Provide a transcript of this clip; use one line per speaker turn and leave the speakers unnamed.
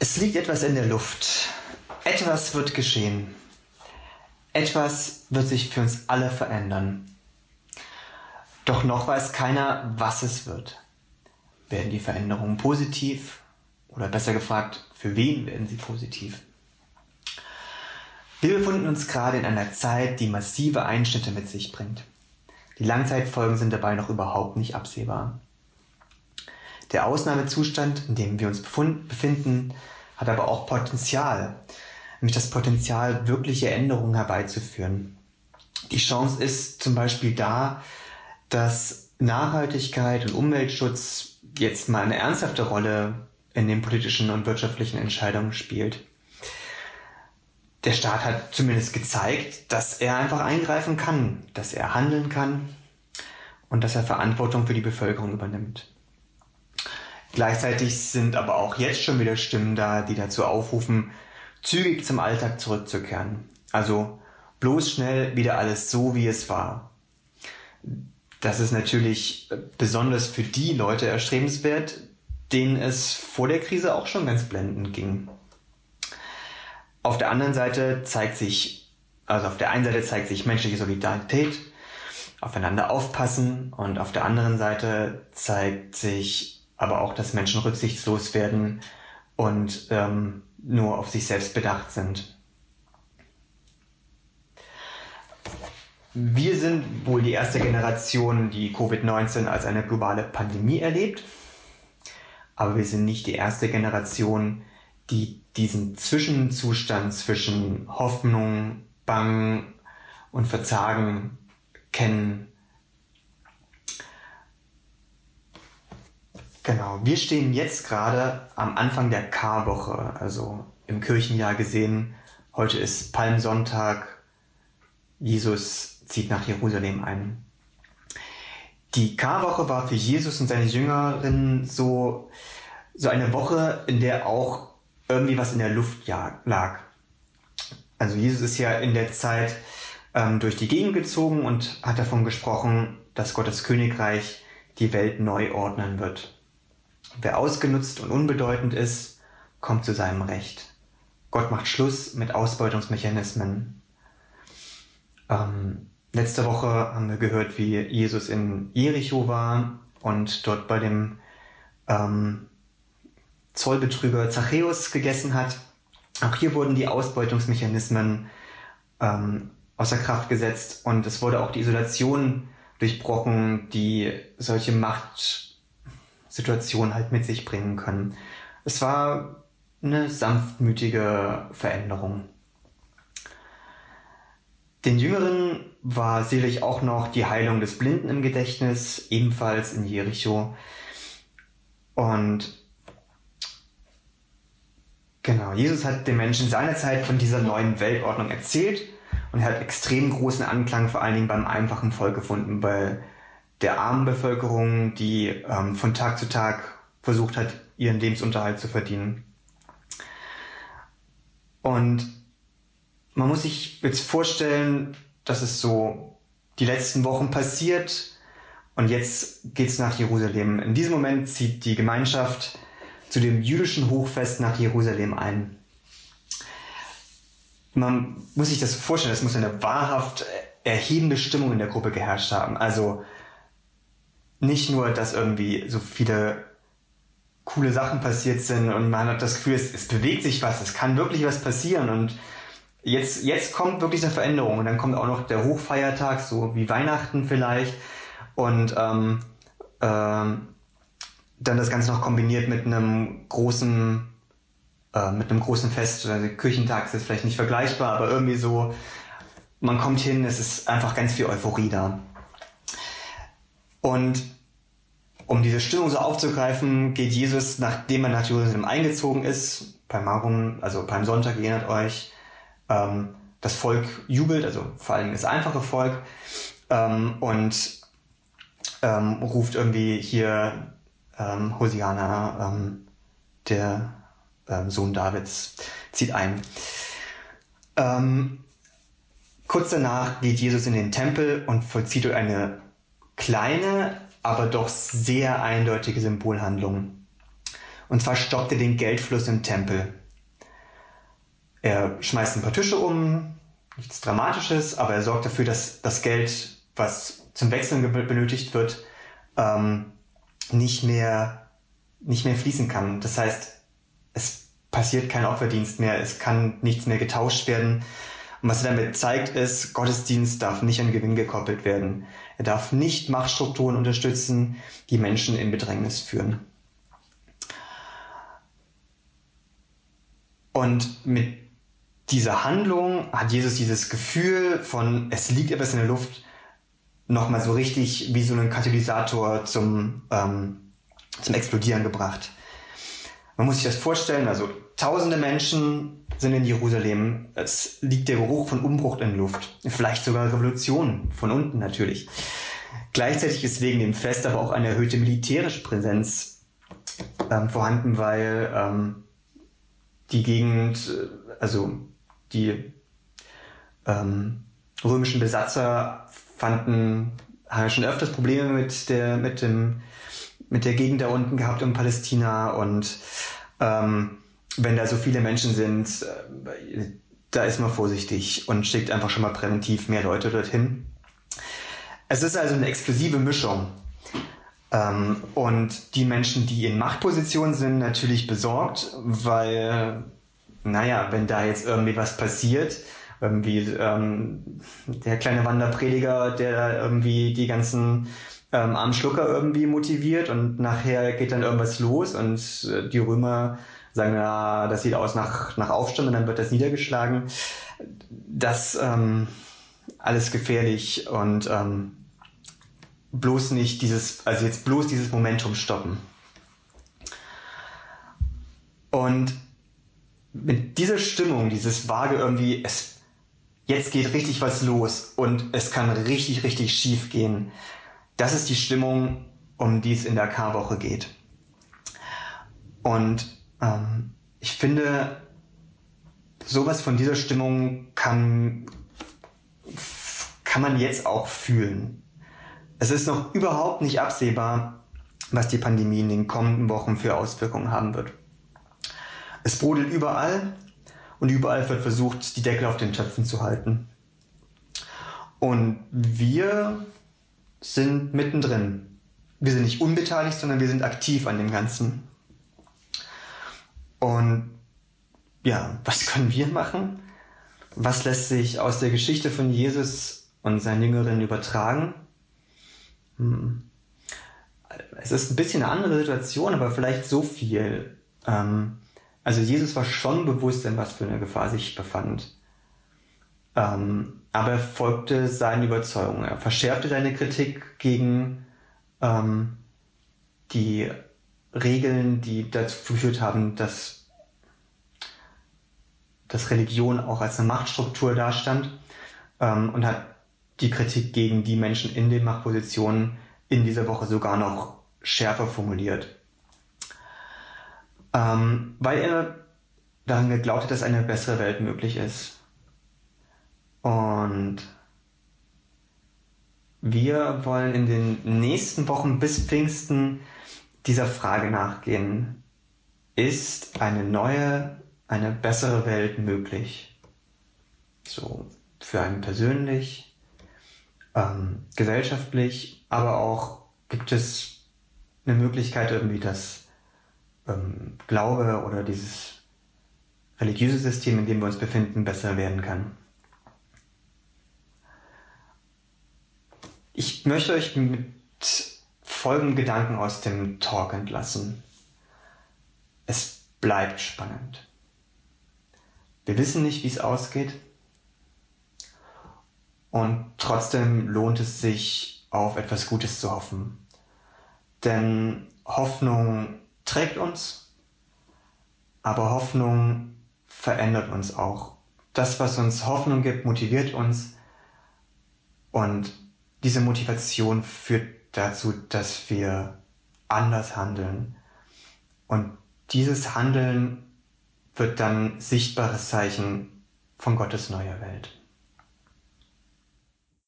Es liegt etwas in der Luft. Etwas wird geschehen. Etwas wird sich für uns alle verändern. Doch noch weiß keiner, was es wird. Werden die Veränderungen positiv? Oder besser gefragt, für wen werden sie positiv? Wir befinden uns gerade in einer Zeit, die massive Einschnitte mit sich bringt. Die Langzeitfolgen sind dabei noch überhaupt nicht absehbar. Der Ausnahmezustand, in dem wir uns befinden, hat aber auch Potenzial, nämlich das Potenzial, wirkliche Änderungen herbeizuführen. Die Chance ist zum Beispiel da, dass Nachhaltigkeit und Umweltschutz jetzt mal eine ernsthafte Rolle in den politischen und wirtschaftlichen Entscheidungen spielt. Der Staat hat zumindest gezeigt, dass er einfach eingreifen kann, dass er handeln kann und dass er Verantwortung für die Bevölkerung übernimmt. Gleichzeitig sind aber auch jetzt schon wieder Stimmen da, die dazu aufrufen, zügig zum Alltag zurückzukehren. Also bloß schnell wieder alles so, wie es war. Das ist natürlich besonders für die Leute erstrebenswert, denen es vor der Krise auch schon ganz blendend ging. Auf der anderen Seite zeigt sich, also auf der einen Seite zeigt sich menschliche Solidarität, aufeinander aufpassen und auf der anderen Seite zeigt sich aber auch, dass Menschen rücksichtslos werden und ähm, nur auf sich selbst bedacht sind. Wir sind wohl die erste Generation, die Covid-19 als eine globale Pandemie erlebt, aber wir sind nicht die erste Generation, die diesen Zwischenzustand zwischen Hoffnung, Bang und Verzagen kennen Genau, wir stehen jetzt gerade am Anfang der Karwoche, also im Kirchenjahr gesehen. Heute ist Palmsonntag. Jesus zieht nach Jerusalem ein. Die Karwoche war für Jesus und seine Jüngerinnen so, so eine Woche, in der auch irgendwie was in der Luft lag. Also Jesus ist ja in der Zeit ähm, durch die Gegend gezogen und hat davon gesprochen, dass Gottes Königreich die Welt neu ordnen wird. Wer ausgenutzt und unbedeutend ist, kommt zu seinem Recht. Gott macht Schluss mit Ausbeutungsmechanismen. Ähm, letzte Woche haben wir gehört, wie Jesus in Jericho war und dort bei dem ähm, Zollbetrüger Zachäus gegessen hat. Auch hier wurden die Ausbeutungsmechanismen ähm, außer Kraft gesetzt und es wurde auch die Isolation durchbrochen, die solche Macht Situation halt mit sich bringen können. Es war eine sanftmütige Veränderung. Den Jüngeren war sicherlich auch noch die Heilung des Blinden im Gedächtnis, ebenfalls in Jericho. Und genau, Jesus hat den Menschen seinerzeit von dieser neuen Weltordnung erzählt und er hat extrem großen Anklang vor allen Dingen beim einfachen Volk gefunden, weil der armen Bevölkerung, die ähm, von Tag zu Tag versucht hat, ihren Lebensunterhalt zu verdienen. Und man muss sich jetzt vorstellen, dass es so die letzten Wochen passiert und jetzt geht's nach Jerusalem. In diesem Moment zieht die Gemeinschaft zu dem jüdischen Hochfest nach Jerusalem ein. Man muss sich das vorstellen, es muss eine wahrhaft erhebende Stimmung in der Gruppe geherrscht haben. Also nicht nur, dass irgendwie so viele coole Sachen passiert sind und man hat das Gefühl, es, es bewegt sich was, es kann wirklich was passieren. Und jetzt, jetzt kommt wirklich eine Veränderung. Und dann kommt auch noch der Hochfeiertag, so wie Weihnachten vielleicht. Und ähm, ähm, dann das Ganze noch kombiniert mit einem großen äh, mit einem großen Fest, also Küchentag ist vielleicht nicht vergleichbar, aber irgendwie so, man kommt hin, es ist einfach ganz viel Euphorie da. Und um diese Stimmung so aufzugreifen, geht Jesus, nachdem er nach Jerusalem eingezogen ist, beim Marum, also beim Sonntag, ihr erinnert euch, ähm, das Volk jubelt, also vor allem das einfache Volk, ähm, und ähm, ruft irgendwie hier ähm, Hosiana, ähm, der ähm, Sohn Davids, zieht ein. Ähm, kurz danach geht Jesus in den Tempel und vollzieht eine kleine, aber doch sehr eindeutige Symbolhandlung. Und zwar stoppt er den Geldfluss im Tempel. Er schmeißt ein paar Tische um, nichts Dramatisches, aber er sorgt dafür, dass das Geld, was zum Wechseln benötigt wird, ähm, nicht mehr nicht mehr fließen kann. Das heißt, es passiert kein Opferdienst mehr, es kann nichts mehr getauscht werden. Und was er damit zeigt, ist, Gottesdienst darf nicht an Gewinn gekoppelt werden. Er darf nicht Machtstrukturen unterstützen, die Menschen in Bedrängnis führen. Und mit dieser Handlung hat Jesus dieses Gefühl von, es liegt etwas in der Luft, nochmal so richtig wie so ein Katalysator zum, ähm, zum Explodieren gebracht. Man muss sich das vorstellen, also tausende Menschen sind in Jerusalem. Es liegt der Geruch von Umbruch in Luft. Vielleicht sogar Revolution von unten natürlich. Gleichzeitig ist wegen dem Fest aber auch eine erhöhte militärische Präsenz ähm, vorhanden, weil ähm, die Gegend, äh, also die ähm, römischen Besatzer fanden, haben schon öfters Probleme mit der, mit dem mit der Gegend da unten gehabt um Palästina und ähm, wenn da so viele Menschen sind, äh, da ist man vorsichtig und schickt einfach schon mal präventiv mehr Leute dorthin. Es ist also eine explosive Mischung. Ähm, und die Menschen, die in Machtpositionen sind, natürlich besorgt, weil, naja, wenn da jetzt irgendwie was passiert, irgendwie ähm, der kleine Wanderprediger, der irgendwie die ganzen ähm, am Schlucker irgendwie motiviert und nachher geht dann irgendwas los und äh, die Römer sagen, ja, das sieht aus nach, nach Aufstand und dann wird das niedergeschlagen. Das ähm, alles gefährlich und ähm, bloß nicht dieses, also jetzt bloß dieses Momentum stoppen. Und mit dieser Stimmung, dieses vage irgendwie, es, jetzt geht richtig was los und es kann richtig, richtig schief gehen, das ist die Stimmung, um die es in der Karwoche geht. Und ähm, ich finde, sowas von dieser Stimmung kann, kann man jetzt auch fühlen. Es ist noch überhaupt nicht absehbar, was die Pandemie in den kommenden Wochen für Auswirkungen haben wird. Es brodelt überall und überall wird versucht, die Deckel auf den Töpfen zu halten. Und wir sind mittendrin. Wir sind nicht unbeteiligt, sondern wir sind aktiv an dem Ganzen. Und ja, was können wir machen? Was lässt sich aus der Geschichte von Jesus und seinen Jüngerinnen übertragen? Hm. Es ist ein bisschen eine andere Situation, aber vielleicht so viel. Ähm, also Jesus war schon bewusst, in was für eine Gefahr sich befand. Ähm, aber er folgte seinen Überzeugungen. Er verschärfte seine Kritik gegen ähm, die Regeln, die dazu geführt haben, dass, dass Religion auch als eine Machtstruktur dastand ähm, und hat die Kritik gegen die Menschen in den Machtpositionen in dieser Woche sogar noch schärfer formuliert. Ähm, weil er daran geglaubt hat, dass eine bessere Welt möglich ist. Und wir wollen in den nächsten Wochen bis Pfingsten dieser Frage nachgehen. Ist eine neue, eine bessere Welt möglich? So für einen persönlich, ähm, gesellschaftlich, aber auch gibt es eine Möglichkeit irgendwie, dass ähm, Glaube oder dieses religiöse System, in dem wir uns befinden, besser werden kann. Ich möchte euch mit folgenden Gedanken aus dem Talk entlassen. Es bleibt spannend. Wir wissen nicht, wie es ausgeht. Und trotzdem lohnt es sich, auf etwas Gutes zu hoffen. Denn Hoffnung trägt uns, aber Hoffnung verändert uns auch. Das, was uns Hoffnung gibt, motiviert uns und diese Motivation führt dazu, dass wir anders handeln. Und dieses Handeln wird dann sichtbares Zeichen von Gottes neuer Welt.